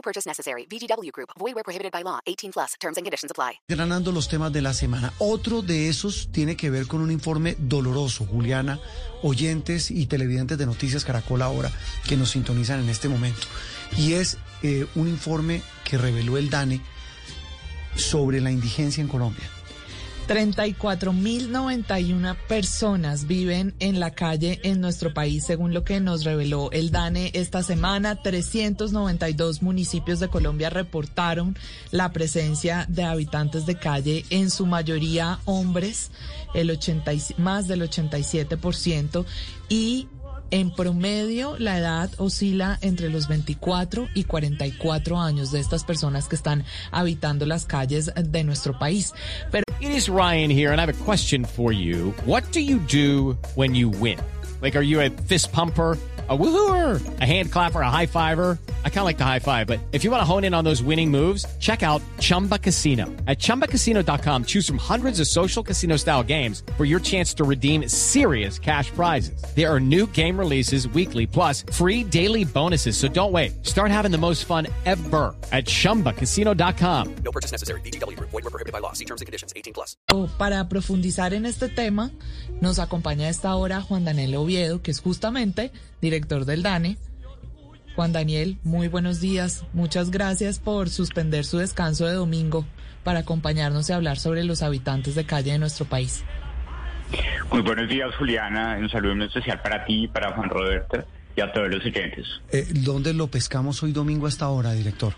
No purchase necessary. VGW Group. Void where prohibited by law. 18 plus. Terms and conditions apply. Granando los temas de la semana. Otro de esos tiene que ver con un informe doloroso, Juliana, oyentes y televidentes de Noticias Caracol ahora que nos sintonizan en este momento. Y es eh, un informe que reveló el DANE sobre la indigencia en Colombia. 34.091 personas viven en la calle en nuestro país, según lo que nos reveló el DANE esta semana. 392 municipios de Colombia reportaron la presencia de habitantes de calle, en su mayoría hombres, el 80, más del 87%, y en promedio, la edad oscila entre los 24 y 44 años de estas personas que están habitando las calles de nuestro país. Pero It is Ryan here, and I have a question for you. What do you do when you win? Like, are you a fist pumper? A woohooer, a hand clapper, a high fiver. I kind of like the high five, but if you want to hone in on those winning moves, check out Chumba Casino. At ChumbaCasino.com, choose from hundreds of social casino style games for your chance to redeem serious cash prizes. There are new game releases weekly, plus free daily bonuses. So don't wait. Start having the most fun ever at ChumbaCasino.com. No purchase necessary. VGW Group. Void were prohibited by law. See terms and conditions. 18 plus. para profundizar en este tema, nos acompaña a esta hora Juan Daniel Oviedo, que es justamente director del DANE. Juan Daniel, muy buenos días. Muchas gracias por suspender su descanso de domingo para acompañarnos y hablar sobre los habitantes de calle de nuestro país. Muy buenos días, Juliana. Un saludo muy especial para ti, para Juan Roberto y a todos los oyentes. Eh, ¿Dónde lo pescamos hoy domingo hasta ahora, director?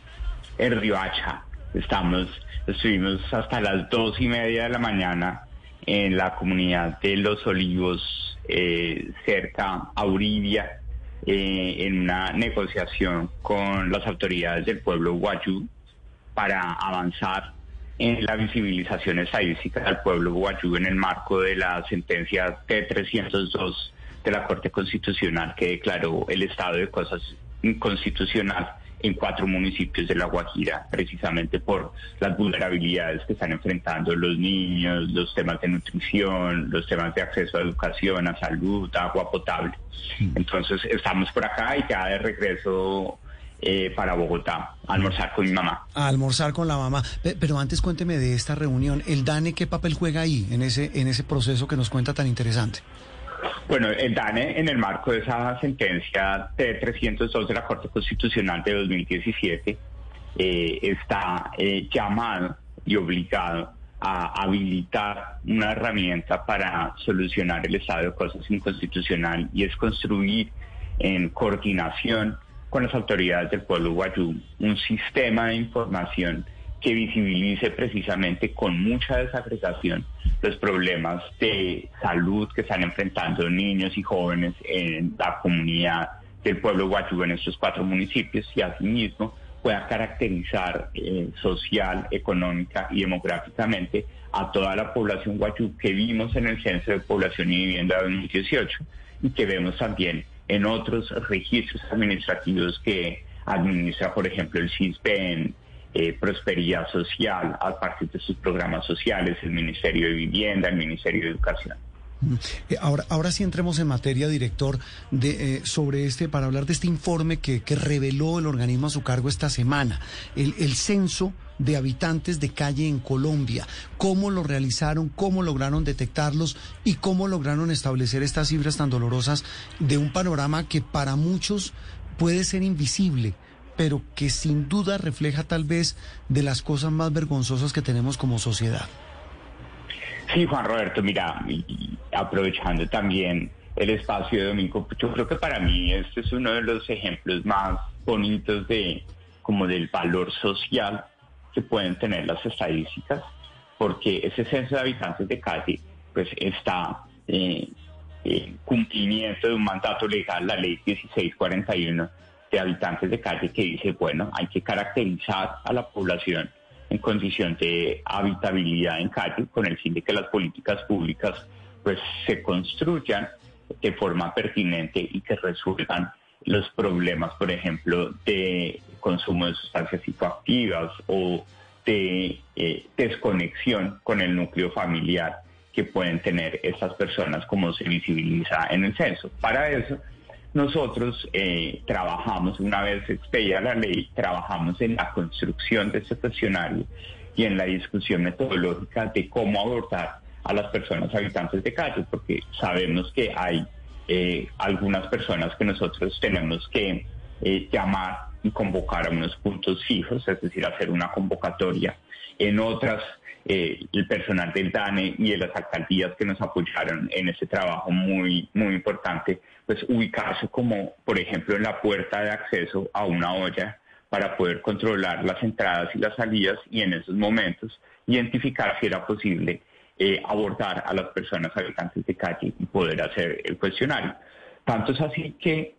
En Riohacha. Estamos, estuvimos hasta las dos y media de la mañana en la comunidad de Los Olivos, eh, cerca a Uribia, eh, en una negociación con las autoridades del pueblo guayú para avanzar en la visibilización estadística del pueblo guayú en el marco de la sentencia T302 de la Corte Constitucional que declaró el estado de cosas inconstitucional en cuatro municipios de La Guajira, precisamente por las vulnerabilidades que están enfrentando los niños, los temas de nutrición, los temas de acceso a educación, a salud, a agua potable. Entonces estamos por acá y ya de regreso eh, para Bogotá, a almorzar con mi mamá. A almorzar con la mamá. Pe- Pero antes cuénteme de esta reunión. ¿El DANE qué papel juega ahí en ese, en ese proceso que nos cuenta tan interesante? Bueno, el DANE, en el marco de esa sentencia T302 de la Corte Constitucional de 2017, eh, está eh, llamado y obligado a habilitar una herramienta para solucionar el estado de cosas inconstitucional y es construir en coordinación con las autoridades del pueblo guayú un sistema de información que visibilice precisamente con mucha desagregación los problemas de salud que están enfrentando niños y jóvenes en la comunidad del pueblo guayú en estos cuatro municipios y asimismo pueda caracterizar eh, social, económica y demográficamente a toda la población guayú que vimos en el Censo de Población y Vivienda de 2018 y que vemos también en otros registros administrativos que administra, por ejemplo, el CISBEN, eh, Prosperidad Social, a partir de sus programas sociales, el Ministerio de Vivienda, el Ministerio de Educación. Eh, Ahora, ahora sí entremos en materia, director, de, eh, sobre este, para hablar de este informe que, que reveló el organismo a su cargo esta semana, el, el censo de habitantes de calle en Colombia. ¿Cómo lo realizaron? ¿Cómo lograron detectarlos? ¿Y cómo lograron establecer estas cifras tan dolorosas de un panorama que para muchos puede ser invisible? Pero que sin duda refleja tal vez de las cosas más vergonzosas que tenemos como sociedad. Sí, Juan Roberto, mira, aprovechando también el espacio de domingo, yo creo que para mí este es uno de los ejemplos más bonitos de como del valor social que pueden tener las estadísticas, porque ese censo de habitantes de calle pues está eh, en cumplimiento de un mandato legal, la ley 1641, de habitantes de calle que dice, bueno, hay que caracterizar a la población en condición de habitabilidad en calle con el fin de que las políticas públicas pues se construyan de forma pertinente y que resuelvan los problemas, por ejemplo, de consumo de sustancias psicoactivas o de eh, desconexión con el núcleo familiar que pueden tener estas personas como se visibiliza en el censo. Para eso, nosotros eh, trabajamos, una vez expedida la ley, trabajamos en la construcción de este cuestionario y en la discusión metodológica de cómo abordar a las personas habitantes de calle, porque sabemos que hay eh, algunas personas que nosotros tenemos que eh, llamar y convocar a unos puntos fijos, es decir, hacer una convocatoria. En otras, eh, el personal del DANE y de las alcaldías que nos apoyaron en ese trabajo muy, muy importante, pues ubicarse como, por ejemplo, en la puerta de acceso a una olla para poder controlar las entradas y las salidas y en esos momentos identificar si era posible eh, abordar a las personas habitantes de calle y poder hacer el cuestionario. Tanto es así que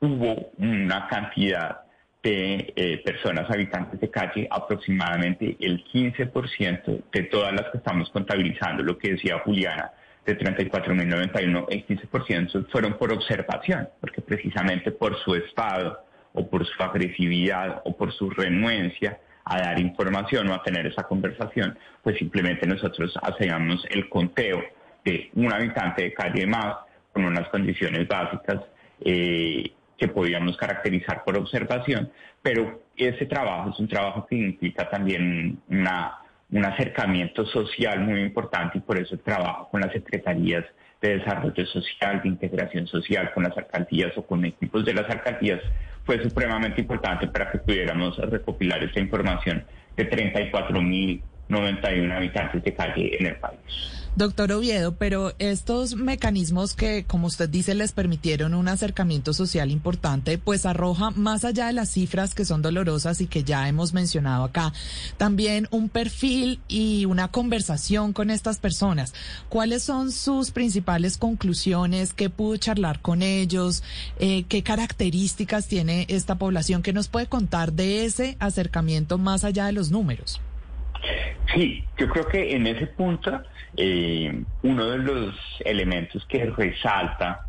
hubo una cantidad de eh, personas habitantes de calle, aproximadamente el 15% de todas las que estamos contabilizando, lo que decía Juliana, de 34.091, el 15% fueron por observación, porque precisamente por su estado o por su agresividad o por su renuencia a dar información o a tener esa conversación, pues simplemente nosotros hacíamos el conteo de un habitante de calle más con unas condiciones básicas eh, que podíamos caracterizar por observación, pero ese trabajo es un trabajo que implica también una, un acercamiento social muy importante y por eso el trabajo con las secretarías de desarrollo social, de integración social, con las alcaldías o con equipos de las alcaldías fue supremamente importante para que pudiéramos recopilar esta información de 34.091 habitantes de calle en el país. Doctor Oviedo, pero estos mecanismos que, como usted dice, les permitieron un acercamiento social importante, pues arroja más allá de las cifras que son dolorosas y que ya hemos mencionado acá, también un perfil y una conversación con estas personas. ¿Cuáles son sus principales conclusiones? ¿Qué pudo charlar con ellos? Eh, ¿Qué características tiene esta población? ¿Qué nos puede contar de ese acercamiento más allá de los números? Sí, yo creo que en ese punto eh, uno de los elementos que resalta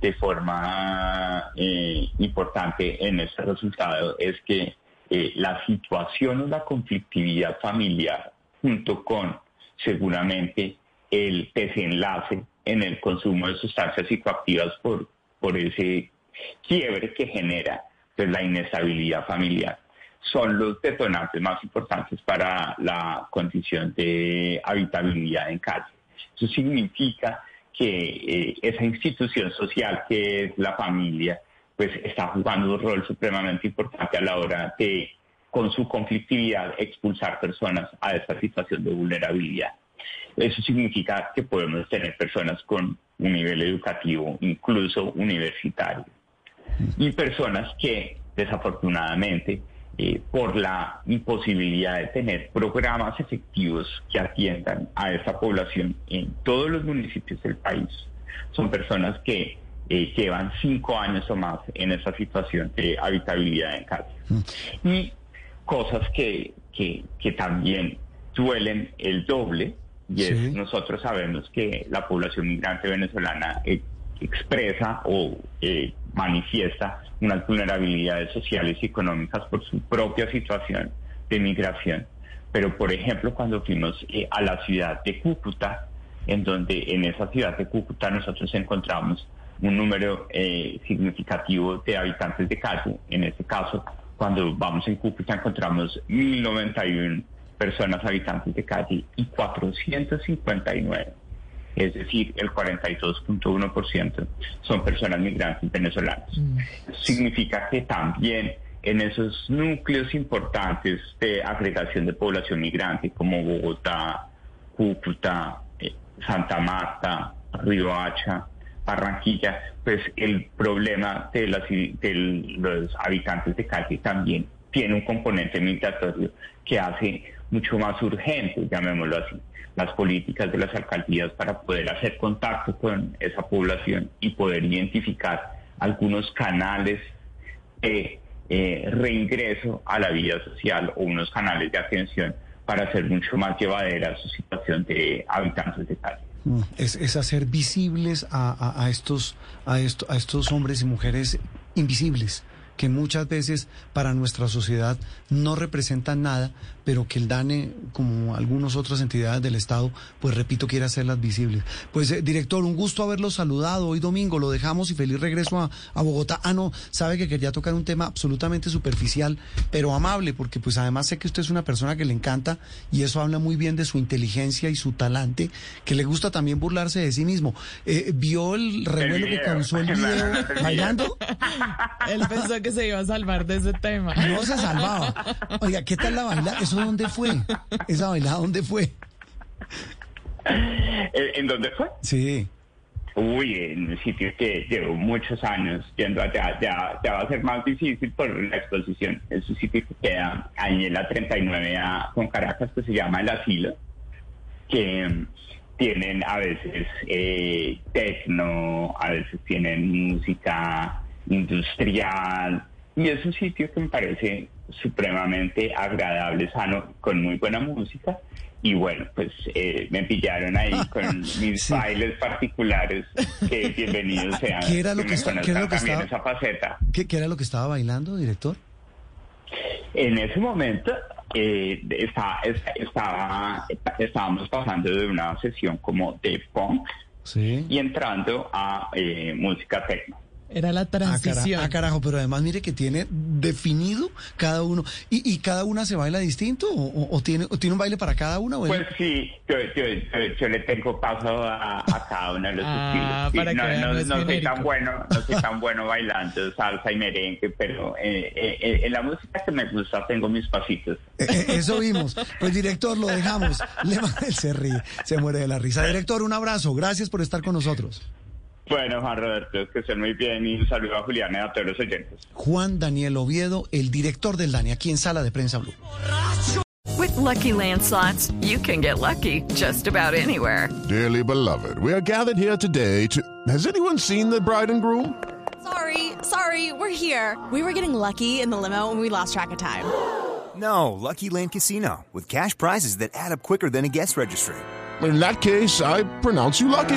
de forma eh, importante en este resultado es que eh, la situación o la conflictividad familiar junto con seguramente el desenlace en el consumo de sustancias psicoactivas por, por ese quiebre que genera pues, la inestabilidad familiar son los detonantes más importantes para la condición de habitabilidad en calle. Eso significa que eh, esa institución social que es la familia, pues está jugando un rol supremamente importante a la hora de, con su conflictividad, expulsar personas a esta situación de vulnerabilidad. Eso significa que podemos tener personas con un nivel educativo, incluso universitario, y personas que desafortunadamente eh, por la imposibilidad de tener programas efectivos que atiendan a esa población en todos los municipios del país. Son personas que eh, llevan cinco años o más en esa situación de habitabilidad en casa. Mm. Y cosas que, que, también duelen el doble, y es nosotros sabemos que la población migrante venezolana eh, expresa o manifiesta unas vulnerabilidades sociales y económicas por su propia situación de migración. Pero, por ejemplo, cuando fuimos eh, a la ciudad de Cúcuta, en donde en esa ciudad de Cúcuta nosotros encontramos un número eh, significativo de habitantes de calle. En este caso, cuando vamos en Cúcuta encontramos 1.091 personas habitantes de calle y 459 es decir, el 42.1% son personas migrantes venezolanas. Mm. significa que también en esos núcleos importantes de agregación de población migrante como Bogotá, Cúcuta, eh, Santa Marta, Hacha, Barranquilla, pues el problema de, de los habitantes de calle también tiene un componente migratorio que hace mucho más urgente, llamémoslo así, las políticas de las alcaldías para poder hacer contacto con esa población y poder identificar algunos canales de eh, reingreso a la vida social o unos canales de atención para hacer mucho más llevadera su situación de habitantes de calle. Mm, Es, es hacer visibles a, a- a estos, a, esto, a estos hombres y mujeres invisibles que muchas veces para nuestra sociedad no representan nada, pero que el DANE, como algunas otras entidades del Estado, pues repito, quiere hacerlas visibles. Pues, eh, director, un gusto haberlo saludado hoy domingo, lo dejamos y feliz regreso a, a Bogotá. Ah, no, sabe que quería tocar un tema absolutamente superficial, pero amable, porque pues además sé que usted es una persona que le encanta y eso habla muy bien de su inteligencia y su talante, que le gusta también burlarse de sí mismo. Eh, ¿Vio el revuelo que causó el video. bailando? Él pensó que se iba a salvar de ese tema. No se salvaba. Oiga, ¿qué tal la baila? ¿Eso dónde fue? ¿Esa bailada dónde fue? ¿En, dónde fue? Sí. Uy, en un sitio que llevo muchos años yendo allá, ya, ya va a ser más difícil por la exposición. Es un sitio que queda ahí en la 39 a, con Caracas, que se llama El Asilo, que mm, tienen a veces eh, tecno, a veces tienen música industrial, y es un sitio que me parece supremamente agradable, sano, con muy buena música. Y bueno, pues eh, me pillaron ahí con mis Sí. bailes particulares, que bienvenidos sean. ¿Qué era lo que me está- qué era lo que también estaba- esa faceta. ¿Qué, qué era lo que estaba bailando, director? En ese momento eh, está- está- estaba, estábamos pasando de una sesión como de punk Sí. y entrando a eh, música techno. Era la Ah, cara- transición. ah, carajo, pero además mire que tiene definido cada uno. ¿Y, y cada una se baila distinto? ¿O, o- o tiene, o tiene un baile para cada una? Pues sí, yo, yo, yo, yo le tengo paso a, a cada uno de los Ah, estilos. Sí, para que no, no- no es no soy tan bueno, no soy tan bueno bailando salsa y merengue, pero eh, eh, eh, en la música que me gusta tengo mis pasitos. Eh, eh, eso vimos. Pues director, lo dejamos. Le se ríe, se muere de la risa. Director, un abrazo. Gracias por estar con nosotros. Bueno, Juan Roberto, que estén muy bien y un saludo a Juliana y a todos los oyentes. Juan Daniel Oviedo, el director del DANE, aquí en Sala de Prensa Blue. With Lucky Land slots, you can get lucky just about anywhere. Dearly beloved, we are gathered here today to. Has anyone seen the bride and groom? Sorry, sorry, we're here. We were getting lucky in the limo and we lost track of time. No, Lucky Land Casino, with cash prizes that add up quicker than a guest registry. In that case, I pronounce you lucky.